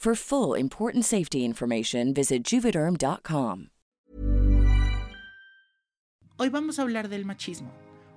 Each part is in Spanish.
For full important safety information, visit juvederm.com. Hoy vamos a hablar del machismo.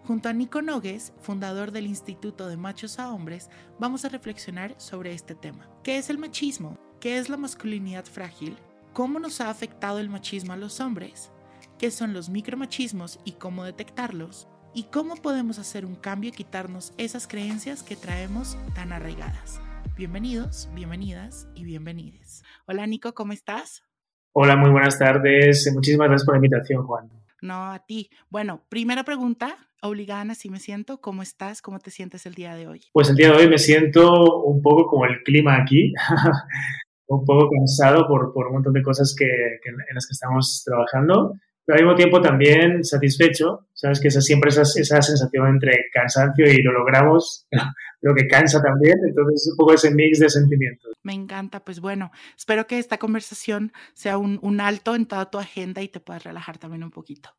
Junto a Nico Nogues, fundador del Instituto de Machos a Hombres, vamos a reflexionar sobre este tema. ¿Qué es el machismo? ¿Qué es la masculinidad frágil? ¿Cómo nos ha afectado el machismo a los hombres? ¿Qué son los micromachismos y cómo detectarlos? ¿Y cómo podemos hacer un cambio y quitarnos esas creencias que traemos tan arraigadas? Bienvenidos, bienvenidas y bienvenides. Hola Nico, ¿cómo estás? Hola, muy buenas tardes. Muchísimas gracias por la invitación, Juan. No, a ti. Bueno, primera pregunta, obligada, así me siento. ¿Cómo estás? ¿Cómo te sientes el día de hoy? Pues el día de hoy me siento un poco como el clima aquí, un poco cansado por, por, un montón de cosas que, que, en las que estamos trabajando, pero al mismo tiempo también satisfecho. Sabes que esa, siempre esa, esa sensación entre cansancio y lo logramos, pero que cansa también. Entonces, un poco ese mix de sentimientos. Me encanta. Pues bueno, espero que esta conversación sea un, un alto en toda tu agenda y te puedas relajar también un poquito.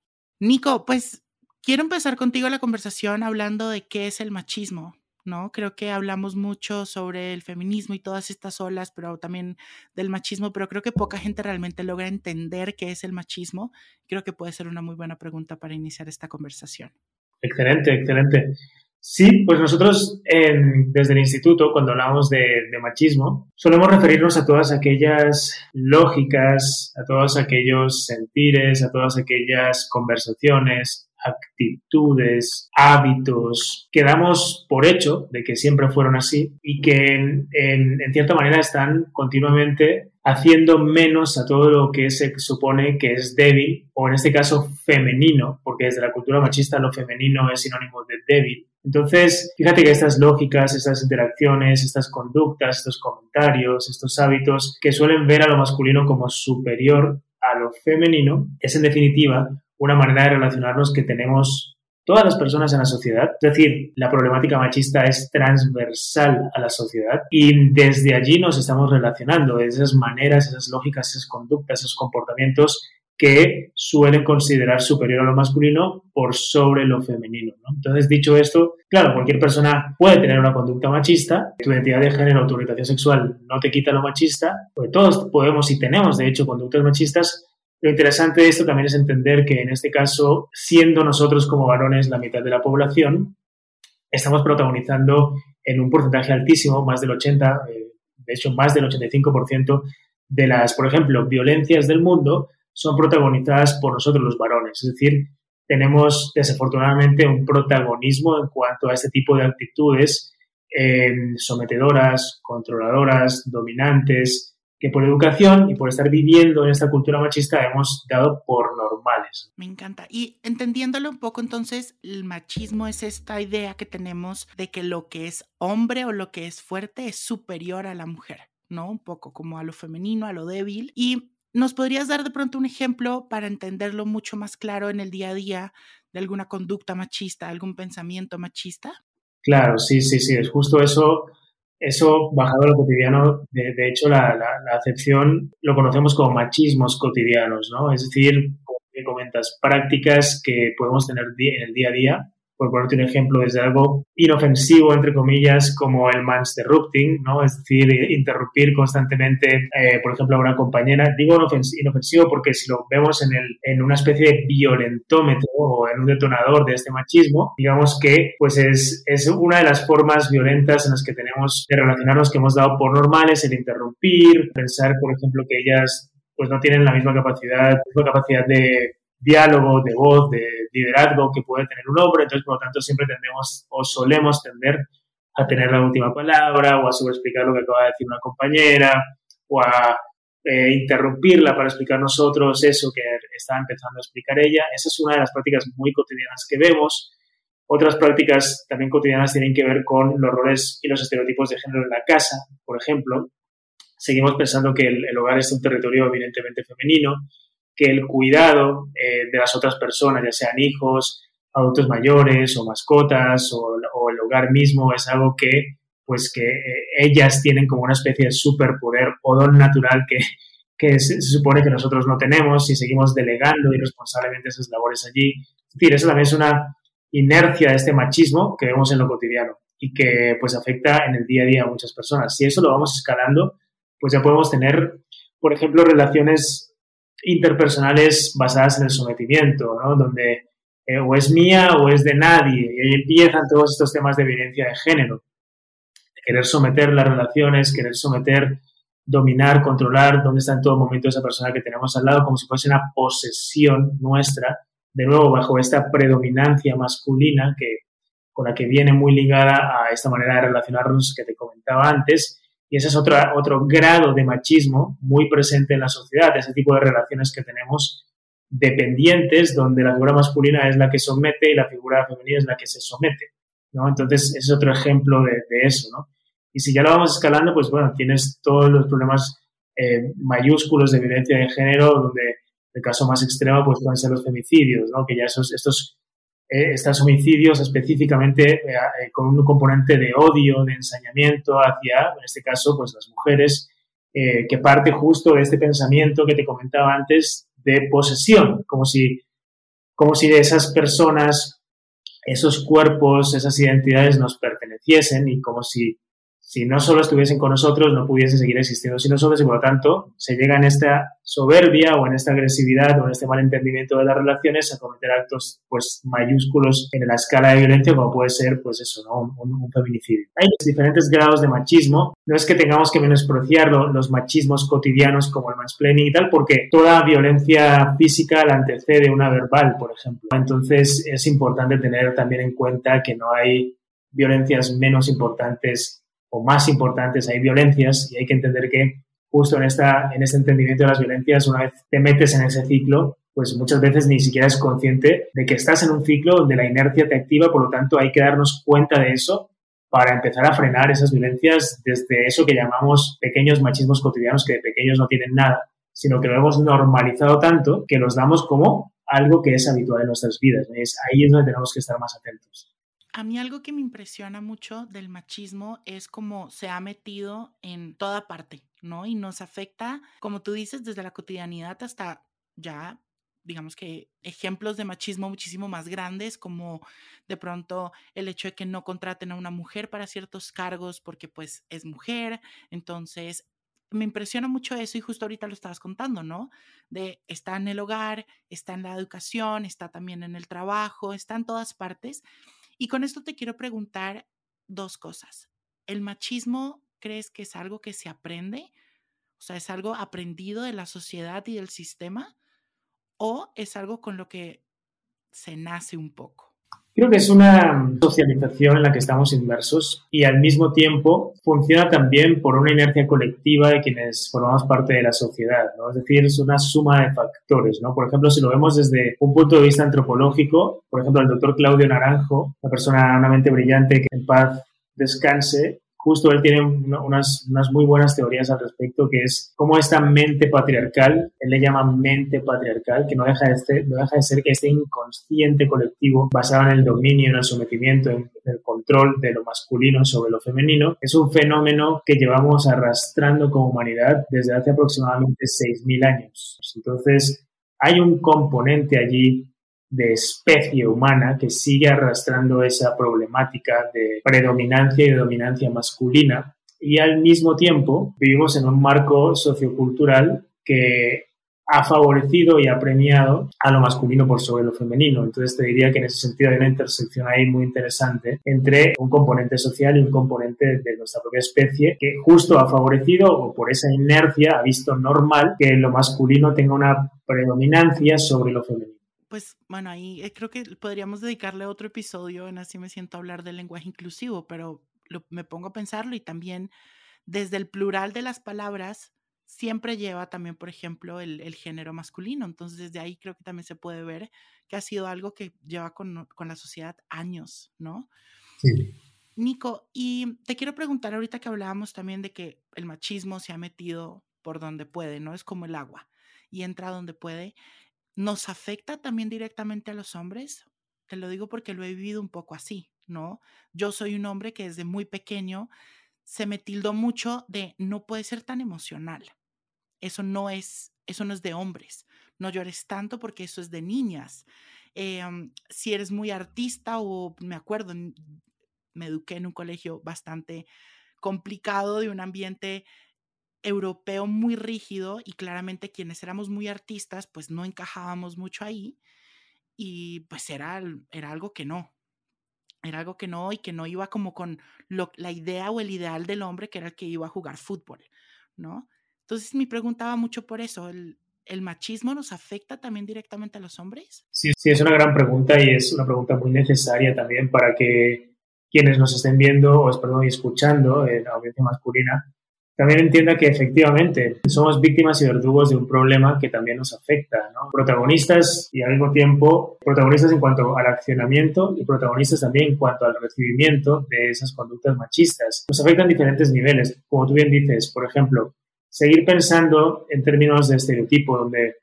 Nico, pues quiero empezar contigo la conversación hablando de qué es el machismo. ¿No? Creo que hablamos mucho sobre el feminismo y todas estas olas, pero también del machismo, pero creo que poca gente realmente logra entender qué es el machismo. Creo que puede ser una muy buena pregunta para iniciar esta conversación. Excelente, excelente. Sí, pues nosotros desde el instituto, cuando hablamos de, de, machismo, solemos referirnos a todas aquellas lógicas, a todos aquellos sentires, a todas aquellas conversaciones, actitudes, hábitos que damos por hecho de que siempre fueron así y que en, en, cierta manera están continuamente haciendo menos a todo lo que se supone que es débil o en este caso femenino, porque desde la cultura machista lo femenino es sinónimo de débil. Entonces, fíjate que estas lógicas, estas interacciones, estas conductas, estos comentarios, estos hábitos que suelen ver a lo masculino como superior a lo femenino, es en definitiva una manera de relacionarnos que tenemos todas las personas en la sociedad. Es decir, la problemática machista es transversal a la sociedad y desde allí nos estamos relacionando, esas maneras, esas lógicas, esas conductas, esos comportamientos que suelen considerar superior a lo masculino por sobre lo femenino. ¿no? Entonces, dicho esto, claro, cualquier persona puede tener una conducta machista, tu identidad de género tu orientación sexual no te quita lo machista, porque todos podemos y tenemos, de hecho, conductas machistas, lo interesante de esto también es entender que en este caso, siendo nosotros como varones la mitad de la población, estamos protagonizando en un porcentaje altísimo, más del 80, eh, de hecho más del 85% de las, por ejemplo, violencias del mundo son protagonizadas por nosotros los varones. Es decir, tenemos desafortunadamente un protagonismo en cuanto a este tipo de actitudes eh, sometedoras, controladoras, dominantes, que por educación y por estar viviendo en esta cultura machista hemos dado por normales. Me encanta. Y entendiéndolo un poco, entonces, el machismo es esta idea que tenemos de que lo que es hombre o lo que es fuerte es superior a la mujer, ¿no? Un poco como a lo femenino, a lo débil. Y ¿Nos podrías dar de pronto un ejemplo para entenderlo mucho más claro en el día a día de alguna conducta machista, algún pensamiento machista? Claro, sí, sí, sí, es justo eso, eso bajado a lo cotidiano. De, de hecho, la, la, la, acepción lo conocemos como machismos cotidianos, ¿no? Es decir, como comentas, prácticas que podemos tener en el día a día por ponerte un ejemplo, desde algo inofensivo, entre comillas, como el mansderrupting, ¿no? Es decir, interrumpir constantemente, eh, por ejemplo, a una compañera. Digo inofensivo porque si lo vemos en, el, en una especie de violentómetro o en un detonador de este machismo, digamos que pues es, es una de las formas violentas en las que tenemos de relacionarnos que hemos dado por normales, el interrumpir, pensar, por ejemplo, que ellas pues no tienen la misma capacidad, la misma capacidad de diálogo, de voz, de liderazgo que puede tener un hombre, entonces por lo tanto siempre tendemos o solemos tender a tener la última palabra o a sobreexplicar lo que acaba de decir una compañera o a eh, interrumpirla para explicar nosotros eso que está empezando a explicar ella. Esa es una de las prácticas muy cotidianas que vemos. Otras prácticas también cotidianas tienen que ver con los roles y los estereotipos de género en la casa, por ejemplo. Seguimos pensando que el hogar es un territorio evidentemente femenino que el cuidado eh, de las otras personas, ya sean hijos, adultos mayores o mascotas o, el hogar mismo, es algo que pues que eh, ellas tienen como una especie de superpoder o don natural que, que se, supone que nosotros no tenemos y seguimos delegando irresponsablemente esas labores allí. Es decir, eso también es una inercia de este machismo que vemos en lo cotidiano y que pues afecta en el día a día a muchas personas. Si eso lo vamos escalando, pues ya podemos tener, por ejemplo, relaciones interpersonales basadas en el sometimiento, ¿no? Donde eh, o es mía o es de nadie. Y ahí empiezan todos estos temas de violencia de género. Querer someter las relaciones, querer someter, dominar, controlar dónde está en todo momento esa persona que tenemos al lado, como si fuese una posesión nuestra, de nuevo bajo esta predominancia masculina que, con la que viene muy ligada a esta manera de relacionarnos que te comentaba antes y ese es otro, otro grado de machismo muy presente en la sociedad, ese tipo de relaciones que tenemos dependientes, donde la figura masculina es la que somete y la figura femenina es la que se somete. ¿no? Entonces, es otro ejemplo de, eso. ¿no? Y si ya lo vamos escalando, pues bueno, tienes todos los problemas eh, mayúsculos de violencia de género, donde el caso más extremo pues pueden ser los femicidios, ¿no? que ya esos, estos eh, estos homicidios específicamente eh, eh, con un componente de odio, de ensañamiento hacia, en este caso, pues las mujeres, que parte justo de este pensamiento que te comentaba antes de posesión, como si, como si de esas personas, esos cuerpos, esas identidades nos perteneciesen y como si si no solo estuviesen con nosotros, no pudiesen seguir existiendo sin nosotros y por lo tanto se llega en esta soberbia o en esta agresividad o en este malentendimiento de las relaciones a cometer actos pues mayúsculos en la escala de violencia como puede ser pues eso, un, feminicidio. Hay diferentes grados de machismo, no es que tengamos que menospreciar los machismos cotidianos como el mansplaining y tal, porque toda violencia física la antecede una verbal, por ejemplo. Entonces es importante tener también en cuenta que no hay violencias menos importantes o más importantes, hay violencias y hay que entender que justo en, esta, en este entendimiento de las violencias, una vez te metes en ese ciclo, pues muchas veces ni siquiera es consciente de que estás en un ciclo donde la inercia te activa, por lo tanto hay que darnos cuenta de eso para empezar a frenar esas violencias desde eso que llamamos pequeños machismos cotidianos que de pequeños no tienen nada, sino que lo hemos normalizado tanto que los damos como algo que es habitual en nuestras vidas. Es ahí es donde tenemos que estar más atentos. A mí algo que me impresiona mucho del machismo es cómo se ha metido en toda parte, ¿no? Y nos afecta, como tú dices, desde la cotidianidad hasta ya, digamos que ejemplos de machismo muchísimo más grandes, como de pronto el hecho de que no contraten a una mujer para ciertos cargos porque pues es mujer. Entonces, me impresiona mucho eso y justo ahorita lo estabas contando, ¿no? De está en el hogar, está en la educación, está también en el trabajo, está en todas partes. Y con esto te quiero preguntar dos cosas. ¿El machismo crees que es algo que se aprende? O sea, ¿es algo aprendido de la sociedad y del sistema? ¿O es algo con lo que se nace un poco? Creo que es una socialización en la que estamos inmersos y al mismo tiempo funciona también por una inercia colectiva de quienes formamos parte de la sociedad, ¿no? Es decir, es una suma de factores, ¿no? Por ejemplo, si lo vemos desde un punto de vista antropológico, por ejemplo, el doctor Claudio Naranjo, una persona, una mente brillante que en paz descanse, justo él tiene unas, unas, muy buenas teorías al respecto, que es cómo esta mente patriarcal, él le llama mente patriarcal, que no deja de ser, no deja de ser este inconsciente colectivo basado en el dominio, en el sometimiento, en, el control de lo masculino sobre lo femenino, es un fenómeno que llevamos arrastrando como humanidad desde hace aproximadamente 6.000 años. Entonces, hay un componente allí de especie humana que sigue arrastrando esa problemática de predominancia y de dominancia masculina y al mismo tiempo vivimos en un marco sociocultural que ha favorecido y ha premiado a lo masculino por sobre lo femenino. Entonces te diría que en ese sentido hay una intersección ahí muy interesante entre un componente social y un componente de nuestra propia especie que justo ha favorecido o por esa inercia ha visto normal que lo masculino tenga una predominancia sobre lo femenino. Pues bueno, ahí eh, creo que podríamos dedicarle otro episodio en Así me siento a hablar del lenguaje inclusivo, pero me pongo a pensarlo y también desde el plural de las palabras siempre lleva también, por ejemplo, el, género masculino. Entonces, desde ahí creo que también se puede ver que ha sido algo que lleva con, con la sociedad años, ¿no? Sí. Nico, y te quiero preguntar ahorita que hablábamos también de que el machismo se ha metido por donde puede, ¿no? Es como el agua y entra donde puede. ¿Nos afecta también directamente a los hombres? Te lo digo porque lo he vivido un poco así, ¿no? Yo soy un hombre que desde muy pequeño se me tildó mucho de no puede ser tan emocional. Eso no es, eso no es de hombres. No llores tanto porque eso es de niñas. Em, si eres muy artista o me acuerdo, me eduqué en un colegio bastante complicado de un ambiente europeo muy rígido y claramente quienes éramos muy artistas pues no encajábamos mucho ahí y pues era, era algo que no, era algo que no y que no iba como con la idea o el ideal del hombre que era el que iba a jugar fútbol, ¿no? Entonces me preguntaba mucho por eso, ¿el, ¿el machismo nos afecta también directamente a los hombres? Sí, sí, es una gran pregunta y es una pregunta muy necesaria también para que quienes nos estén viendo o perdón, escuchando en la audiencia masculina también entienda que efectivamente somos víctimas y verdugos de un problema que también nos afecta, ¿no? Protagonistas y al mismo tiempo protagonistas en cuanto al accionamiento y protagonistas también en cuanto al recibimiento de esas conductas machistas. Nos afectan diferentes niveles, como tú bien dices, por ejemplo, seguir pensando en términos de estereotipo, donde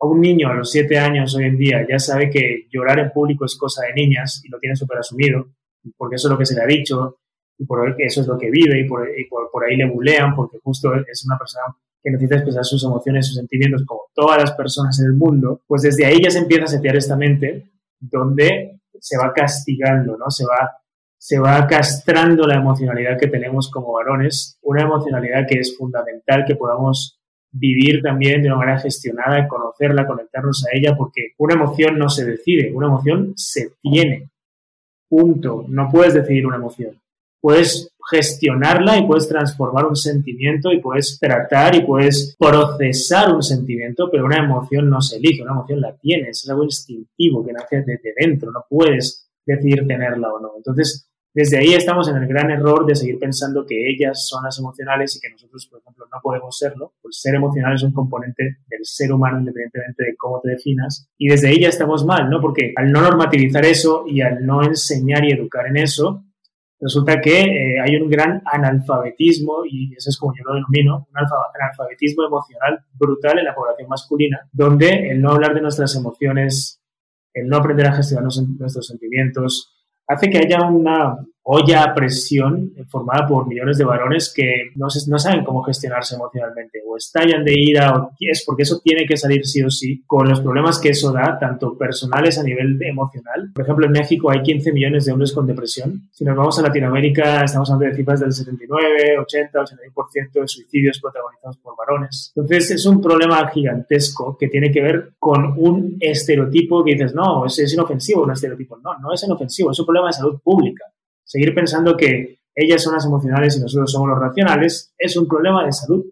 a un niño a los siete años hoy en día ya sabe que llorar en público es cosa de niñas y lo tiene súper asumido, porque eso es lo que se le ha dicho, y por eso es lo que vive y por, por, ahí le bulean porque justo es una persona que necesita expresar sus emociones, sus sentimientos como todas las personas en el mundo, pues desde ahí ya se empieza a setear esta mente donde se va castigando, ¿no? Se va, se va castrando la emocionalidad que tenemos como varones, una emocionalidad que es fundamental que podamos vivir también de una manera gestionada, conocerla, conectarnos a ella, porque una emoción no se decide, una emoción se tiene. Punto. No puedes decidir una emoción puedes gestionarla y puedes transformar un sentimiento y puedes tratar y puedes procesar un sentimiento, pero una emoción no se elige, una emoción la tienes, es algo instintivo que nace desde dentro, no puedes decidir tenerla o no. Entonces, desde ahí estamos en el gran error de seguir pensando que ellas son las emocionales y que nosotros, por ejemplo, no podemos serlo. Pues ser emocional es un componente del ser humano independientemente de cómo te definas. Y desde ahí ya estamos mal, ¿no? Porque al no normativizar eso y al no enseñar y educar en eso, resulta que eh, hay un gran analfabetismo, y eso es como yo lo denomino, un analfabetismo emocional brutal en la población masculina, donde el no hablar de nuestras emociones, el no aprender a gestionar nuestros sentimientos, hace que haya una olla a presión formada por millones de varones que no, saben cómo gestionarse emocionalmente o estallan de ira o es porque eso tiene que salir sí o sí con los problemas que eso da, tanto personales a nivel emocional. Por ejemplo, en México hay 15 millones de hombres con depresión. Si nos vamos a Latinoamérica, estamos hablando de cifras del 79, 80, 81% de suicidios protagonizados por varones. Entonces, es un problema gigantesco que tiene que ver con un estereotipo que dices, no, es, es inofensivo un estereotipo. No, no es inofensivo, es un problema de salud pública seguir pensando que ellas son las emocionales y nosotros somos los racionales es un problema de salud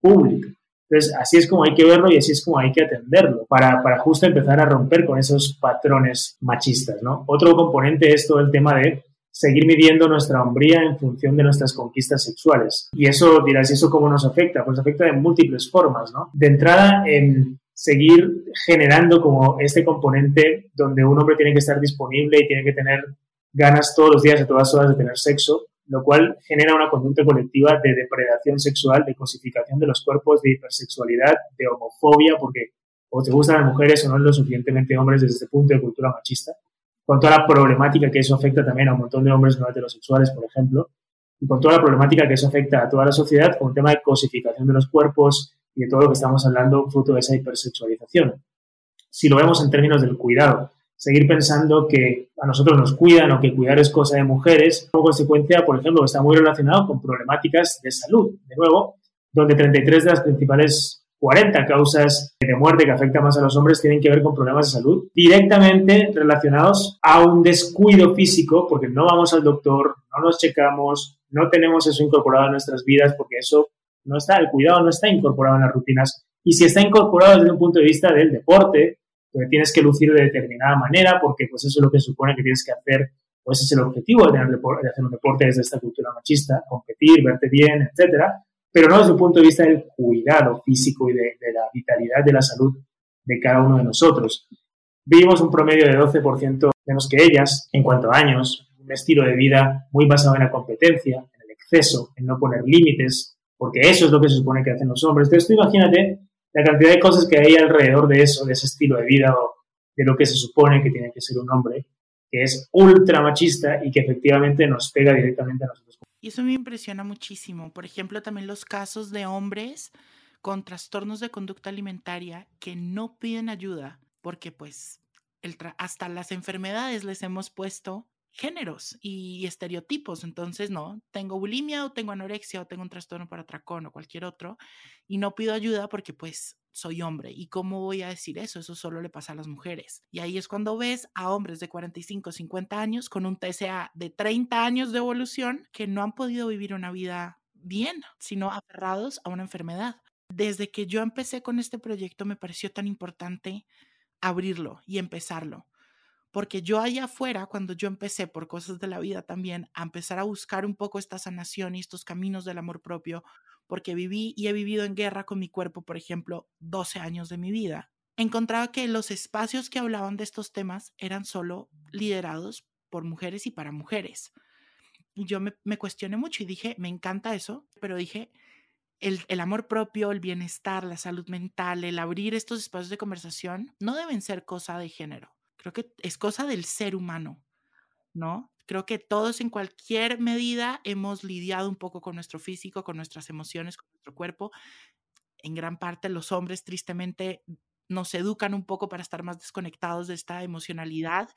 pública. Entonces, así es como hay que verlo y así es como hay que atenderlo para, para justo empezar a romper con esos patrones machistas, ¿no? Otro componente es todo el tema de seguir midiendo nuestra hombría en función de nuestras conquistas sexuales. Y eso, dirás, ¿y eso cómo nos afecta? Pues afecta de múltiples formas, ¿no? De entrada, en seguir generando como este componente donde un hombre tiene que estar disponible y tiene que tener ganas todos los días, a todas horas de tener sexo, lo cual genera una conducta colectiva de depredación sexual, de cosificación de los cuerpos, de hipersexualidad, de homofobia, porque o te gustan las mujeres o no lo suficientemente hombres desde este punto de cultura machista, con toda la problemática que eso afecta también a un montón de hombres no heterosexuales, por ejemplo, y con toda la problemática que eso afecta a toda la sociedad con el tema de cosificación de los cuerpos y de todo lo que estamos hablando fruto de esa hipersexualización. Si lo vemos en términos del cuidado, seguir pensando que a nosotros nos cuidan o que cuidar es cosa de mujeres, como consecuencia, por ejemplo, está muy relacionado con problemáticas de salud. De nuevo, donde 33 de las principales 40 causas de muerte que afectan más a los hombres tienen que ver con problemas de salud directamente relacionados a un descuido físico, porque no vamos al doctor, no nos checamos, no tenemos eso incorporado en nuestras vidas, porque eso no está, el cuidado no está incorporado en las rutinas. Y si está incorporado desde un punto de vista del deporte, donde tienes que lucir de determinada manera, porque pues eso es lo que supone que tienes que hacer, pues es el objetivo de, tener de hacer un deporte desde esta cultura machista, competir, verte bien, etcétera, pero no desde un punto de vista del cuidado físico y de, la vitalidad de la salud de cada uno de nosotros. Vivimos un promedio de 12% menos que ellas en cuanto a años, un estilo de vida muy basado en la competencia, en el exceso, en no poner límites, porque eso es lo que se supone que hacen los hombres. Entonces tú imagínate la cantidad de cosas que hay alrededor de eso, de ese estilo de vida o de lo que se supone que tiene que ser un hombre, que es ultra machista y que efectivamente nos pega directamente a nosotros. Y eso me impresiona muchísimo. Por ejemplo, también los casos de hombres con trastornos de conducta alimentaria que no piden ayuda porque pues hasta las enfermedades les hemos puesto géneros y estereotipos. Entonces, no, tengo bulimia o tengo anorexia o tengo un trastorno para atracón o cualquier otro y no pido ayuda porque pues soy hombre. ¿Y cómo voy a decir eso? Eso solo le pasa a las mujeres. Y ahí es cuando ves a hombres de 45, 50 años con un TSA de 30 años de evolución que no han podido vivir una vida bien, sino aferrados a una enfermedad. Desde que yo empecé con este proyecto me pareció tan importante abrirlo y empezarlo porque yo allá afuera, cuando yo empecé por cosas de la vida también, a empezar a buscar un poco esta sanación y estos caminos del amor propio, porque viví y he vivido en guerra con mi cuerpo, por ejemplo, 12 años de mi vida, encontraba que los espacios que hablaban de estos temas eran solo liderados por mujeres y para mujeres. Y yo me, cuestioné mucho y dije, me encanta eso, pero dije, el, amor propio, el bienestar, la salud mental, el abrir estos espacios de conversación, no deben ser cosa de género creo que es cosa del ser humano, ¿no? Creo que todos en cualquier medida hemos lidiado un poco con nuestro físico, con nuestras emociones, con nuestro cuerpo. En gran parte los hombres tristemente nos educan un poco para estar más desconectados de esta emocionalidad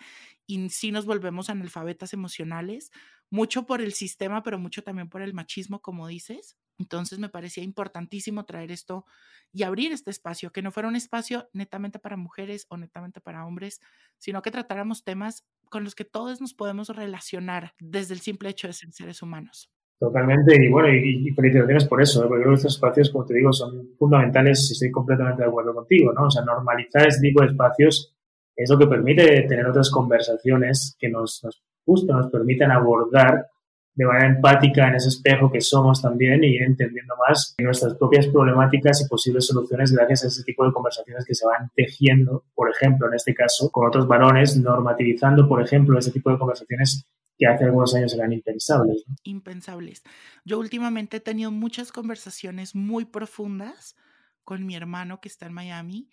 y sí nos volvemos analfabetas emocionales, mucho por el sistema, pero mucho también por el machismo, como dices. Entonces me parecía importantísimo traer esto y abrir este espacio, que no fuera un espacio netamente para mujeres o netamente para hombres, sino que tratáramos temas con los que todos nos podemos relacionar desde el simple hecho de ser seres humanos. Totalmente, y bueno, y, felicitaciones por eso, ¿eh? porque creo que estos espacios, como te digo, son fundamentales y estoy completamente de acuerdo contigo, ¿no? O sea, normalizar este tipo de espacios es lo que permite tener otras conversaciones que nos, nos justo nos permitan abordar de manera empática en ese espejo que somos también y entendiendo más nuestras propias problemáticas y posibles soluciones gracias a ese tipo de conversaciones que se van tejiendo, por ejemplo, en este caso, con otros varones, normativizando, por ejemplo, ese tipo de conversaciones que hace algunos años eran impensables. Impensables. Yo últimamente he tenido muchas conversaciones muy profundas con mi hermano que está en Miami,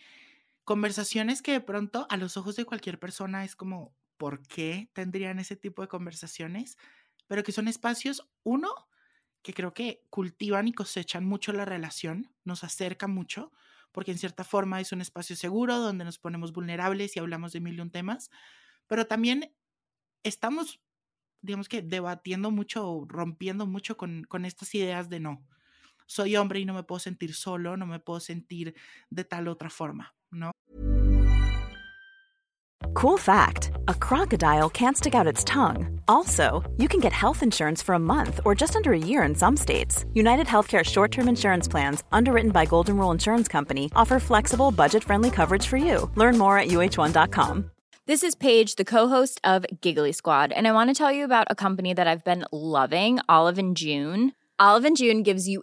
conversaciones que de pronto a los ojos de cualquier persona es como, ¿por qué tendrían ese tipo de conversaciones? Pero que son espacios, uno, que creo que cultivan y cosechan mucho la relación, nos acercan mucho, porque en cierta forma es un espacio seguro donde nos ponemos vulnerables y hablamos de mil y un temas, pero también estamos, digamos que, debatiendo mucho, rompiendo mucho con, con estas ideas de no. Soy hombre y no me puedo sentir solo, no me puedo sentir de tal otra forma, ¿no? Cool fact a crocodile can't stick out its tongue. Also, you can get health insurance for a month or just under a year in some states. United Healthcare short term insurance plans, underwritten by Golden Rule Insurance Company, offer flexible, budget friendly coverage for you. Learn more at uh1.com. This is Paige, the co host of Giggly Squad, and I want to tell you about a company that I've been loving Olive and June. Olive and June gives you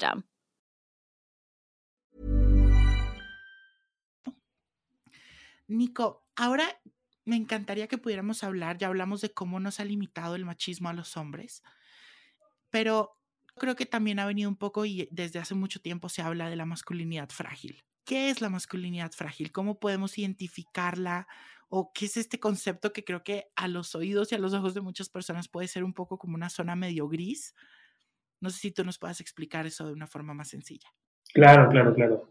Nico, ahora me encantaría que pudiéramos hablar, ya hablamos de cómo nos ha limitado el machismo a los hombres, pero creo que también ha venido un poco y desde hace mucho tiempo se habla de la masculinidad frágil. ¿Qué es la masculinidad frágil? ¿Cómo podemos identificarla? ¿O qué es este concepto que creo que a los oídos y a los ojos de muchas personas puede ser un poco como una zona medio gris? No sé si tú nos puedas explicar eso de una forma más sencilla. Claro, claro, claro.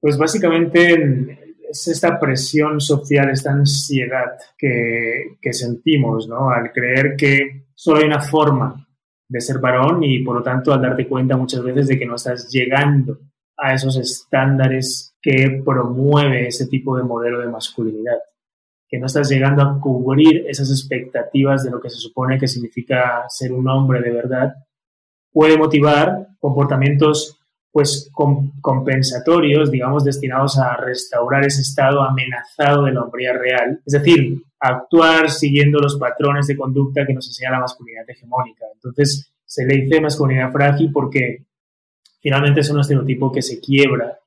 Pues básicamente es esta presión social, esta ansiedad que, que sentimos, ¿no? Al creer que solo hay una forma de ser varón y por lo tanto al darte cuenta muchas veces de que no estás llegando a esos estándares que promueve ese tipo de modelo de masculinidad, que no estás llegando a cubrir esas expectativas de lo que se supone que significa ser un hombre de verdad, puede motivar comportamientos pues compensatorios, digamos, destinados a restaurar ese estado amenazado de la hombría real, es decir, actuar siguiendo los patrones de conducta que nos enseña la masculinidad hegemónica. Entonces, se le dice masculinidad frágil porque finalmente es un estereotipo que se quiebra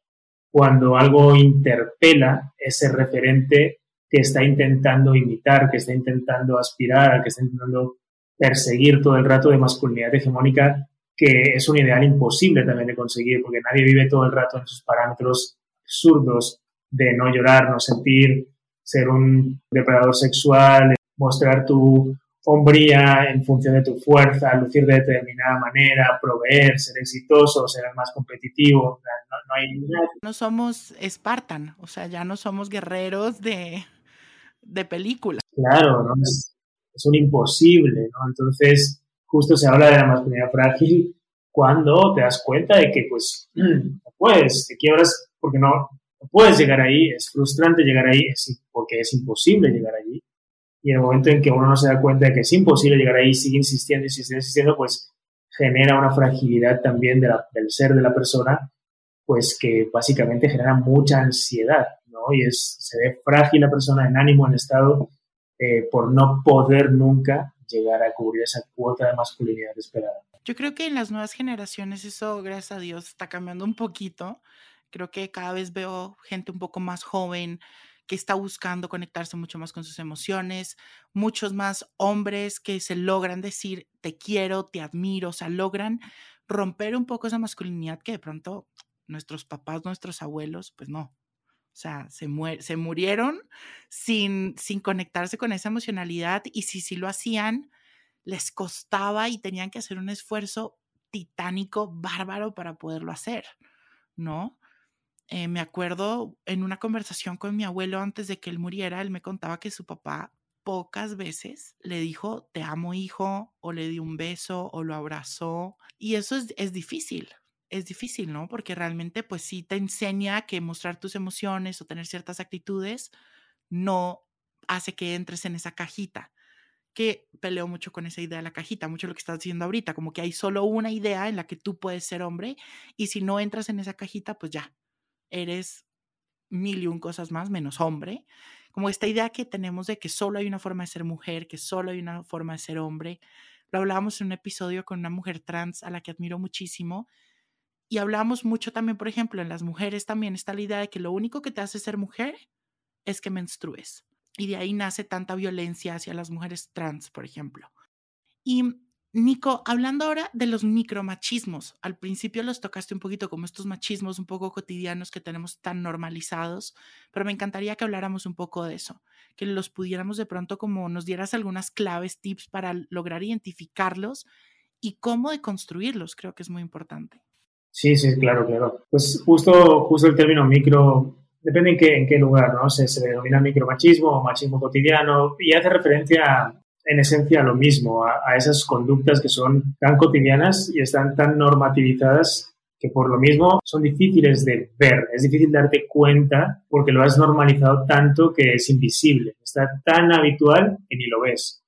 cuando algo interpela ese referente que está intentando imitar, que está intentando aspirar, que está intentando perseguir todo el rato de masculinidad hegemónica que es un ideal imposible también de conseguir, porque nadie vive todo el rato en sus parámetros absurdos de no llorar, no sentir, ser un depredador sexual, mostrar tu hombría en función de tu fuerza, lucir de determinada manera, proveer, ser exitoso, ser el más competitivo. No, no hay nada. No somos Spartan, o sea, ya no somos guerreros de, de película. Claro, ¿no? es, es un imposible, ¿no? Entonces, justo se habla de la masculinidad frágil cuando te das cuenta de que pues no puedes, te quiebras porque no, puedes llegar ahí, es frustrante llegar ahí porque es imposible llegar allí. Y en el momento en que uno no se da cuenta de que es imposible llegar ahí, sigue insistiendo, insistiendo, insistiendo, pues genera una fragilidad también del ser de la persona, pues que básicamente genera mucha ansiedad, ¿no? Y es, se ve frágil la persona en ánimo, en estado, eh, por no poder nunca llegar a cubrir esa cuota de masculinidad esperada. Yo creo que en las nuevas generaciones eso, gracias a Dios, está cambiando un poquito. Creo que cada vez veo gente un poco más joven que está buscando conectarse mucho más con sus emociones, muchos más hombres que se logran decir te quiero, te admiro, o sea, logran romper un poco esa masculinidad que de pronto nuestros papás, nuestros abuelos, pues no. O sea, se, se murieron sin, sin conectarse con esa emocionalidad y si sí lo hacían, les costaba y tenían que hacer un esfuerzo titánico, bárbaro para poderlo hacer, ¿no? Eh, me acuerdo en una conversación con mi abuelo antes de que él muriera, él me contaba que su papá pocas veces le dijo, te amo hijo, o le dio un beso, o lo abrazó. Y eso es, es difícil, es difícil, ¿no? Porque realmente pues sí te enseña que mostrar tus emociones o tener ciertas actitudes no hace que entres en esa cajita que peleo mucho con esa idea de la cajita, mucho lo que estás diciendo ahorita, como que hay solo una idea en la que tú puedes ser hombre y si no entras en esa cajita, pues ya, eres mil y un cosas más menos hombre. Como esta idea que tenemos de que solo hay una forma de ser mujer, que solo hay una forma de ser hombre. Lo hablábamos en un episodio con una mujer trans a la que admiro muchísimo. Y hablamos mucho también, por ejemplo, en las mujeres también está la idea de que lo único que te hace ser mujer es que menstrues y de ahí nace tanta violencia hacia las mujeres trans, por ejemplo. Y Nico, hablando ahora de los micromachismos, al principio los tocaste un poquito como estos machismos un poco cotidianos que tenemos tan normalizados, pero me encantaría que habláramos un poco de eso, que los pudiéramos de pronto como nos dieras algunas claves, tips para lograr identificarlos y cómo deconstruirlos, creo que es muy importante. Sí, sí, claro, claro. Pues justo, justo el término micro depende en qué, lugar, ¿no? Se, se denomina micromachismo o machismo cotidiano y hace referencia en esencia a lo mismo, a, esas conductas que son tan cotidianas y están tan normativizadas que por lo mismo son difíciles de ver, es difícil darte cuenta porque lo has normalizado tanto que es invisible, está tan habitual que ni lo ves.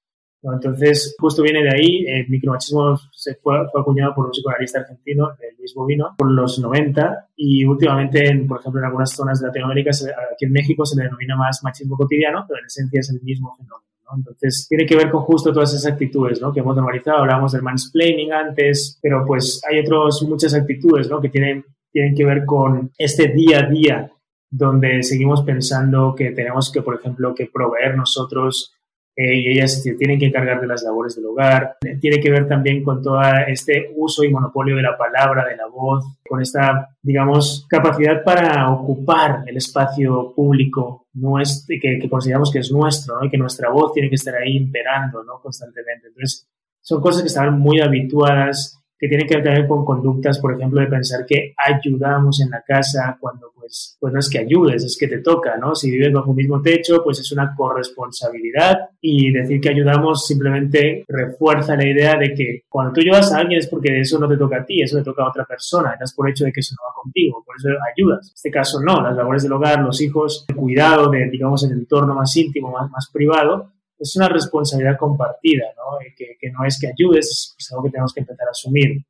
Entonces, justo viene de ahí, el micromachismo se fue, fue, acuñado por un psicoanalista argentino, Luis Bovino, por los 90 y últimamente, por ejemplo, en algunas zonas de Latinoamérica, aquí en México se le denomina más machismo cotidiano, pero en esencia es el mismo fenómeno. Entonces, tiene que ver con justo todas esas actitudes, ¿no? Que hemos normalizado, hablábamos del mansplaining antes, pero pues hay otras muchas actitudes, ¿no? Que tienen, tienen que ver con este día a día donde seguimos pensando que tenemos que, por ejemplo, que proveer nosotros eh, y ellas se tienen que encargar de las labores del hogar. Tiene que ver también con todo este uso y monopolio de la palabra, de la voz, con esta, digamos, capacidad para ocupar el espacio público nuestro, que, que consideramos que es nuestro, ¿no? y que nuestra voz tiene que estar ahí imperando ¿no? constantemente. Entonces, son cosas que están muy habituadas que tiene que ver con conductas, por ejemplo, de pensar que ayudamos en la casa cuando pues, pues no es que ayudes, es que te toca, ¿no? Si vives bajo un mismo techo, pues es una corresponsabilidad y decir que ayudamos simplemente refuerza la idea de que cuando tú ayudas a alguien es porque eso no te toca a ti, eso le toca a otra persona, das por hecho de que eso no va contigo, por eso ayudas. En este caso no, las labores del hogar, los hijos, el cuidado de, digamos, el entorno más íntimo, más, más privado, es una responsabilidad compartida, ¿no? Que, que, no es que ayudes, es algo que tenemos que empezar a asumir.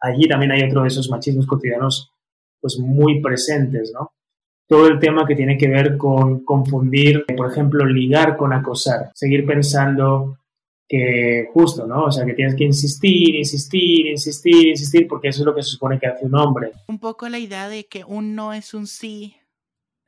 Allí también hay otro de esos machismos cotidianos pues muy presentes, ¿no? Todo el tema que tiene que ver con confundir, por ejemplo, ligar con acosar, seguir pensando que justo, ¿no? O sea, que tienes que insistir, insistir, insistir, insistir, porque eso es lo que se supone que hace un hombre. Un poco la idea de que un no es un sí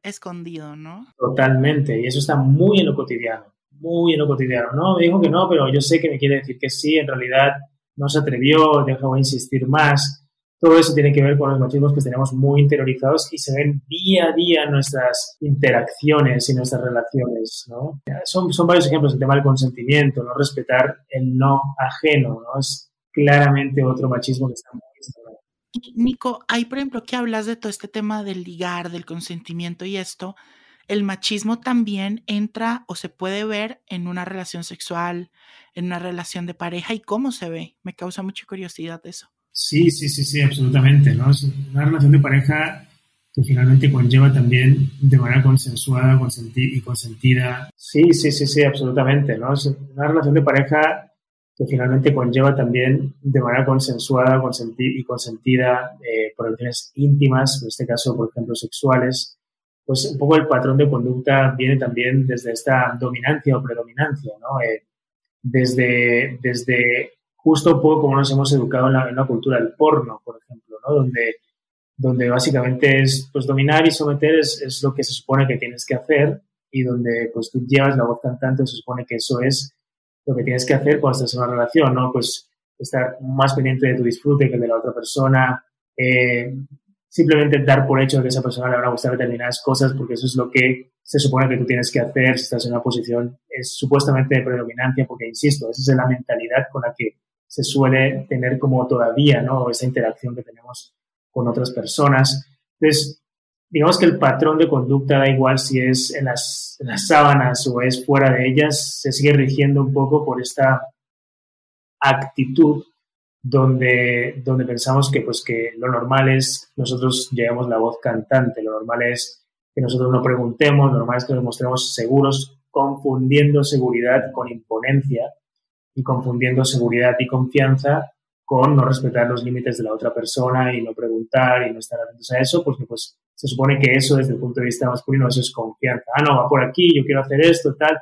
escondido, ¿no? Totalmente, y eso está muy en lo cotidiano muy en lo cotidiano. No, me dijo que no, pero yo sé que me quiere decir que sí, en realidad no se atrevió, dejó insistir más. Todo eso tiene que ver con los motivos que tenemos muy interiorizados y se ven día a día en nuestras interacciones y nuestras relaciones, ¿no? Son, son varios ejemplos, el tema del consentimiento, no respetar el no ajeno, ¿no? Es claramente otro machismo que está muy. Nico, hay por ejemplo que hablas de todo este tema del ligar, del consentimiento y esto, el machismo también entra o se puede ver en una relación sexual, en una relación de pareja y cómo se ve. Me causa mucha curiosidad eso. Sí, sí, sí, sí, absolutamente. ¿no? Es una relación de pareja que finalmente conlleva también de manera consensuada y consentida. Sí, sí, sí, sí, absolutamente. ¿no? Es una relación de pareja que finalmente conlleva también de manera consensuada y consentida eh, por relaciones íntimas, en este caso, por ejemplo, sexuales, pues un poco el patrón de conducta viene también desde esta dominancia o predominancia, ¿no? Eh, desde, desde justo poco como nos hemos educado en la, cultura del porno, por ejemplo, ¿no? Donde, donde básicamente es, pues dominar y someter es, es, lo que se supone que tienes que hacer y donde pues tú llevas la voz cantante, se supone que eso es lo que tienes que hacer cuando estás en una relación, ¿no? Pues estar más pendiente de tu disfrute que de la otra persona, eh, simplemente dar por hecho que a esa persona le van a gustar determinadas cosas porque eso es lo que se supone que tú tienes que hacer si estás en una posición es supuestamente de predominancia porque, insisto, esa es la mentalidad con la que se suele tener como todavía, ¿no? Esa interacción que tenemos con otras personas. Entonces, digamos que el patrón de conducta da igual si es en las sábanas o es fuera de ellas, se sigue rigiendo un poco por esta actitud donde, donde pensamos que, pues, que lo normal es nosotros llevemos la voz cantante, lo normal es que nosotros no preguntemos, lo normal es que nos mostremos seguros, confundiendo seguridad con imponencia y confundiendo seguridad y confianza con no respetar los límites de la otra persona y no preguntar y no estar atentos a eso, porque pues se supone que eso desde el punto de vista masculino eso es confianza. Ah, no, va por aquí, yo quiero hacer esto, tal,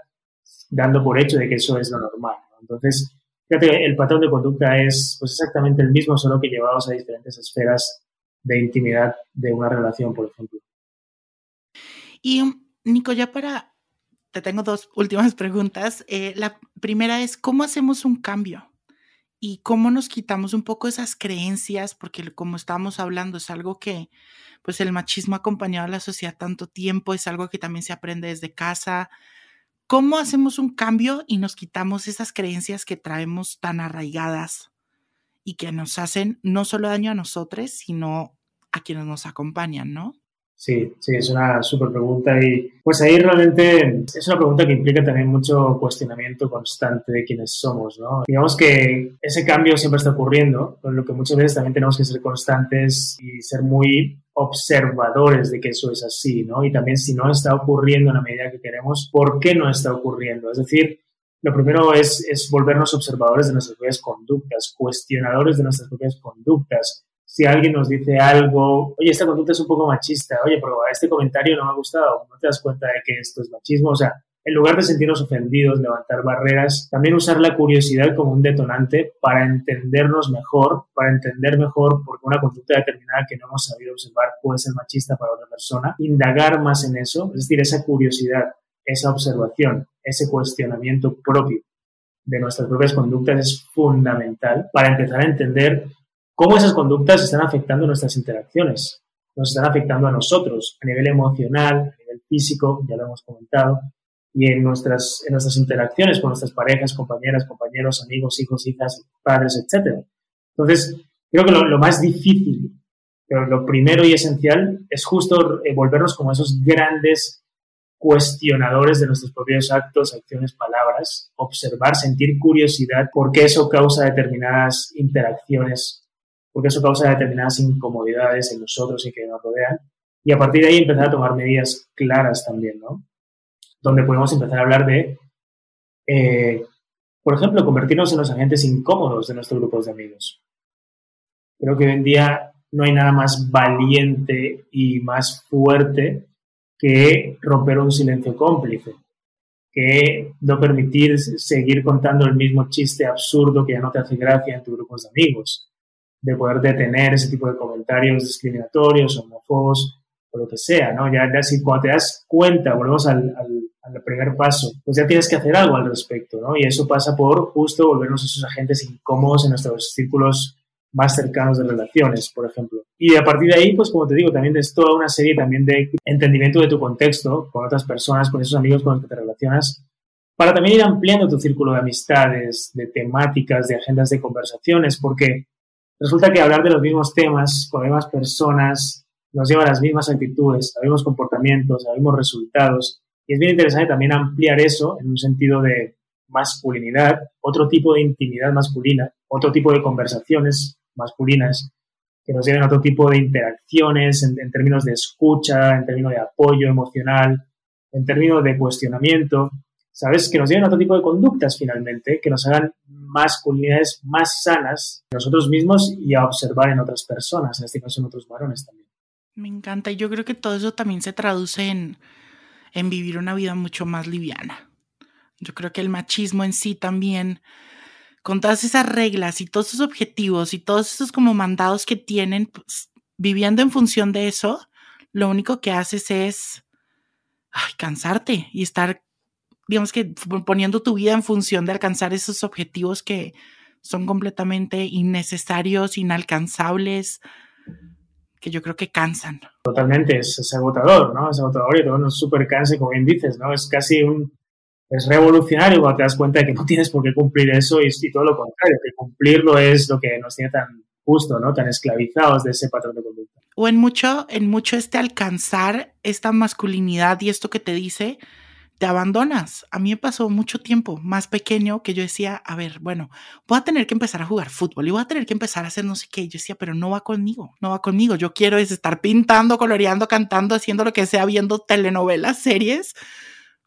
dando por hecho de que eso es lo normal. Entonces, Fíjate, el patrón de conducta es pues, exactamente el mismo, solo que llevados a diferentes esferas de intimidad de una relación, por ejemplo. Y Nico, ya para, te tengo dos últimas preguntas. Eh, la primera es, ¿cómo hacemos un cambio? Y cómo nos quitamos un poco esas creencias, porque como estamos hablando, es algo que, pues el machismo ha acompañado a la sociedad tanto tiempo, es algo que también se aprende desde casa, ¿Cómo hacemos un cambio y nos quitamos esas creencias que traemos tan arraigadas y que nos hacen no solo daño a nosotros, sino a quienes nos acompañan, ¿no? Sí, sí, es una súper pregunta y pues ahí realmente es una pregunta que implica también mucho cuestionamiento constante de quiénes somos, ¿no? Digamos que ese cambio siempre está ocurriendo, con lo que muchas veces también tenemos que ser constantes y ser muy observadores de que eso es así, ¿no? Y también si no está ocurriendo en la medida que queremos, ¿por qué no está ocurriendo? Es decir, lo primero es, es volvernos observadores de nuestras propias conductas, cuestionadores de nuestras propias conductas, si alguien nos dice algo, oye, esta conducta es un poco machista, oye, pero este comentario no me ha gustado, no te das cuenta de que esto es machismo, o sea, en lugar de sentirnos ofendidos, levantar barreras, también usar la curiosidad como un detonante para entendernos mejor, para entender mejor por qué una conducta determinada que no hemos sabido observar puede ser machista para otra persona, indagar más en eso, es decir, esa curiosidad, esa observación, ese cuestionamiento propio de nuestras propias conductas es fundamental para empezar a entender cómo esas conductas están afectando nuestras interacciones, nos están afectando a nosotros a nivel emocional, a nivel físico, ya lo hemos comentado, y en nuestras, en nuestras interacciones con nuestras parejas, compañeras, compañeros, amigos, hijos, hijas, padres, etc. Entonces, creo que lo, más difícil, pero lo primero y esencial es justo volvernos como esos grandes cuestionadores de nuestros propios actos, acciones, palabras, observar, sentir curiosidad, porque eso causa determinadas interacciones porque eso causa determinadas incomodidades en nosotros y que nos rodean. Y a partir de ahí empezar a tomar medidas claras también, ¿no? Donde podemos empezar a hablar de, eh, por ejemplo, convertirnos en los agentes incómodos de nuestros grupos de amigos. Creo que hoy en día no hay nada más valiente y más fuerte que romper un silencio cómplice, que no permitir seguir contando el mismo chiste absurdo que ya no te hace gracia en tus grupos de amigos, de poder detener ese tipo de comentarios discriminatorios, homófobos o lo que sea, ¿no? Ya, ya si cuando te das cuenta, volvemos al, al, primer paso, pues ya tienes que hacer algo al respecto, ¿no? Y eso pasa por justo volvernos esos agentes incómodos en nuestros círculos más cercanos de relaciones, por ejemplo. Y a partir de ahí, pues como te digo, también es toda una serie también de entendimiento de tu contexto con otras personas, con esos amigos con los que te relacionas, para también ir ampliando tu círculo de amistades, de temáticas, de agendas de conversaciones, porque Resulta que hablar de los mismos temas con las mismas personas nos lleva a las mismas actitudes, a los mismos comportamientos, a los mismos resultados. Y es bien interesante también ampliar eso en un sentido de masculinidad, otro tipo de intimidad masculina, otro tipo de conversaciones masculinas que nos lleven a otro tipo de interacciones en, en términos de escucha, en términos de apoyo emocional, en términos de cuestionamiento. ¿Sabes? Que nos lleven a otro tipo de conductas finalmente, que nos hagan masculinidades más sanas nosotros mismos y a observar en otras personas, en este caso en otros varones también. Me encanta y yo creo que todo eso también se traduce en, en vivir una vida mucho más liviana. Yo creo que el machismo en sí también, con todas esas reglas y todos esos objetivos y todos esos como mandados que tienen, pues, viviendo en función de eso, lo único que haces es cansarte y estar digamos que poniendo tu vida en función de alcanzar esos objetivos que son completamente innecesarios, inalcanzables, que yo creo que cansan. Totalmente, es, agotador, ¿no? Es agotador y todo nos súper cansa, como bien dices, ¿no? Es casi un... Es revolucionario cuando te das cuenta de que no tienes por qué cumplir eso y, y todo lo contrario, que cumplirlo es lo que nos tiene tan justo, ¿no? Tan esclavizados de ese patrón de conducta. O en mucho, en mucho este alcanzar esta masculinidad y esto que te dice, te abandonas. A mí me pasó mucho tiempo más pequeño que yo decía, a ver, bueno, voy a tener que empezar a jugar fútbol y voy a tener que empezar a hacer no sé qué. yo decía, pero no va conmigo, no va conmigo. Yo quiero es estar pintando, coloreando, cantando, haciendo lo que sea, viendo telenovelas, series.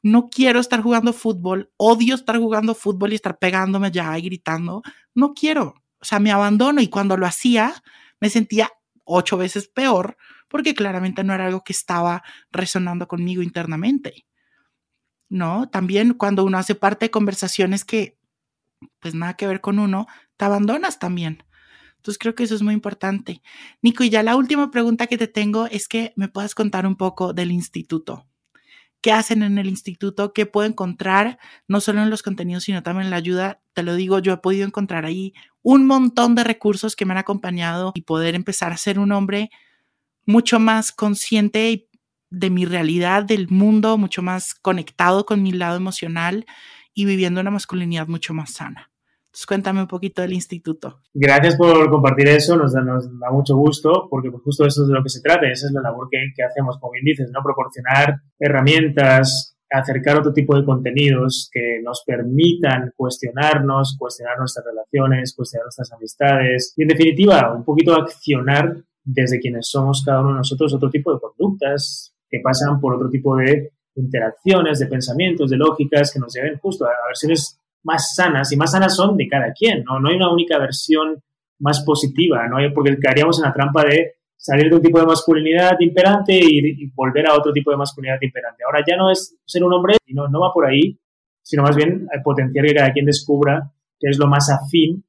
No quiero estar jugando fútbol, odio estar jugando fútbol y estar pegándome ya y gritando. No quiero. O sea, me abandono y cuando lo hacía me sentía ocho veces peor porque claramente no era algo que estaba resonando conmigo internamente. ¿No? También cuando uno hace parte de conversaciones que, pues nada que ver con uno, te abandonas también. Entonces creo que eso es muy importante. Nico, y ya la última pregunta que te tengo es que me puedas contar un poco del instituto. ¿Qué hacen en el instituto? ¿Qué puedo encontrar? No solo en los contenidos, sino también en la ayuda. Te lo digo, yo he podido encontrar ahí un montón de recursos que me han acompañado y poder empezar a ser un hombre mucho más consciente y de mi realidad, del mundo, mucho más conectado con mi lado emocional y viviendo una masculinidad mucho más sana. cuéntame un poquito del instituto. Gracias por compartir eso, nos da, nos da mucho gusto, porque pues, justo eso es de lo que se trata, esa es la labor que, que hacemos, como bien dices, ¿no? Proporcionar herramientas, acercar otro tipo de contenidos que nos permitan cuestionarnos, cuestionar nuestras relaciones, cuestionar nuestras amistades y, en definitiva, un poquito accionar desde quienes somos cada uno de nosotros otro tipo de conductas que pasan por otro tipo de interacciones, de pensamientos, de lógicas que nos lleven justo a versiones más sanas y más sanas son de cada quien, ¿no? No hay una única versión más positiva, ¿no? Porque caeríamos en la trampa de salir de un tipo de masculinidad imperante y, volver a otro tipo de masculinidad imperante. Ahora ya no es ser un hombre, y no, no va por ahí, sino más bien potenciar que cada quien descubra qué es lo más afín,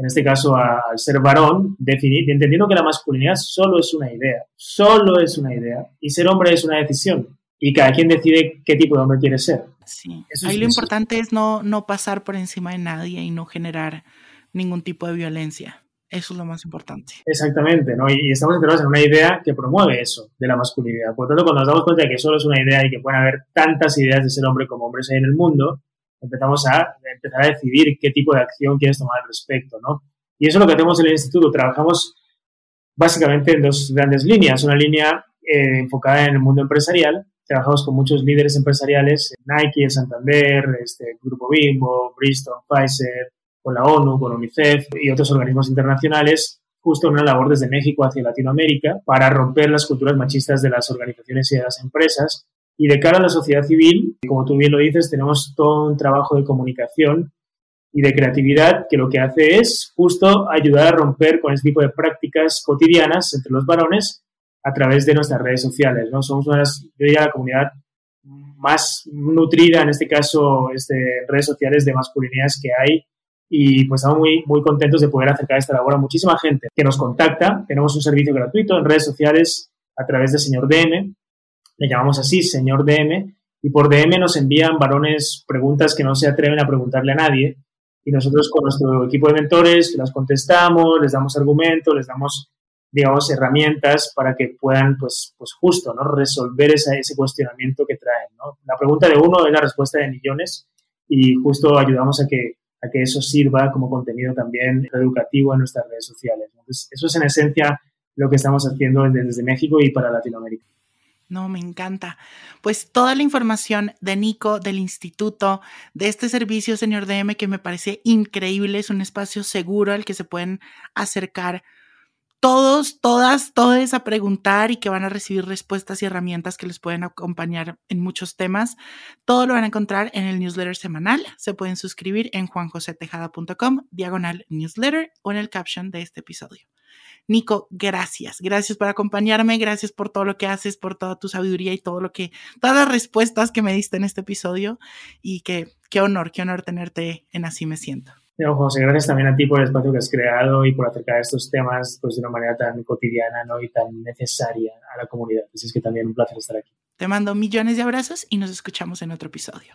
en este caso al ser varón, definir, entendiendo que la masculinidad solo es una idea, solo es una idea, y ser hombre es una decisión, y cada quien decide qué tipo de hombre quiere ser. Sí, ahí lo importante es no, no pasar por encima de nadie y no generar ningún tipo de violencia. Eso es lo más importante. Exactamente, ¿no? Y, estamos enterados en una idea que promueve eso, de la masculinidad. Por lo tanto, cuando nos damos cuenta de que solo es una idea y que pueden haber tantas ideas de ser hombre como hombres hay en el mundo, empezamos a empezar a decidir qué tipo de acción quieres tomar al respecto, ¿no? Y eso es lo que hacemos en el instituto. Trabajamos básicamente en dos grandes líneas. Una línea eh, enfocada en el mundo empresarial. Trabajamos con muchos líderes empresariales, Nike, Santander, este, Grupo Bimbo, Bristol, Pfizer, con la ONU, con UNICEF y otros organismos internacionales, justo en una labor desde México hacia Latinoamérica para romper las culturas machistas de las organizaciones y de las empresas. Y de cara a la sociedad civil, como tú bien lo dices, tenemos todo un trabajo de comunicación y de creatividad que lo que hace es justo ayudar a romper con este tipo de prácticas cotidianas entre los varones a través de nuestras redes sociales. ¿no? Somos una, yo diría, la comunidad más nutrida, en este caso, este, redes sociales de masculinidades que hay y pues estamos muy, muy contentos de poder acercar esta labor a muchísima gente que nos contacta. Tenemos un servicio gratuito en redes sociales a través de Señor DM, le llamamos así, Señor DM, y por DM nos envían varones preguntas que no se atreven a preguntarle a nadie y nosotros con nuestro equipo de mentores las contestamos, les damos argumentos, les damos, digamos, herramientas para que puedan, pues, pues justo, ¿no? Resolver ese cuestionamiento que traen, ¿no? La pregunta de uno es la respuesta de millones y justo ayudamos a que a que eso sirva como contenido también educativo en nuestras redes sociales. Entonces, eso es en esencia lo que estamos haciendo desde, desde México y para Latinoamérica. No, me encanta. Pues toda la información de Nico, del instituto, de este servicio, señor DM, que me parece increíble, es un espacio seguro al que se pueden acercar todos, todas, todos a preguntar y que van a recibir respuestas y herramientas que les pueden acompañar en muchos temas. Todo lo van a encontrar en el newsletter semanal. Se pueden suscribir en juanjosetejada.com, diagonal newsletter o en el caption de este episodio. Nico, gracias. Gracias por acompañarme, gracias por todo lo que haces, por toda tu sabiduría y todo lo que, todas las respuestas que me diste en este episodio y que qué honor, qué honor tenerte en Así me siento. José, gracias también a ti por el espacio que has creado y por acercar estos temas pues, de una manera tan cotidiana ¿no? y tan necesaria a la comunidad. Así es que también un placer estar aquí. Te mando millones de abrazos y nos escuchamos en otro episodio.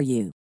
for you.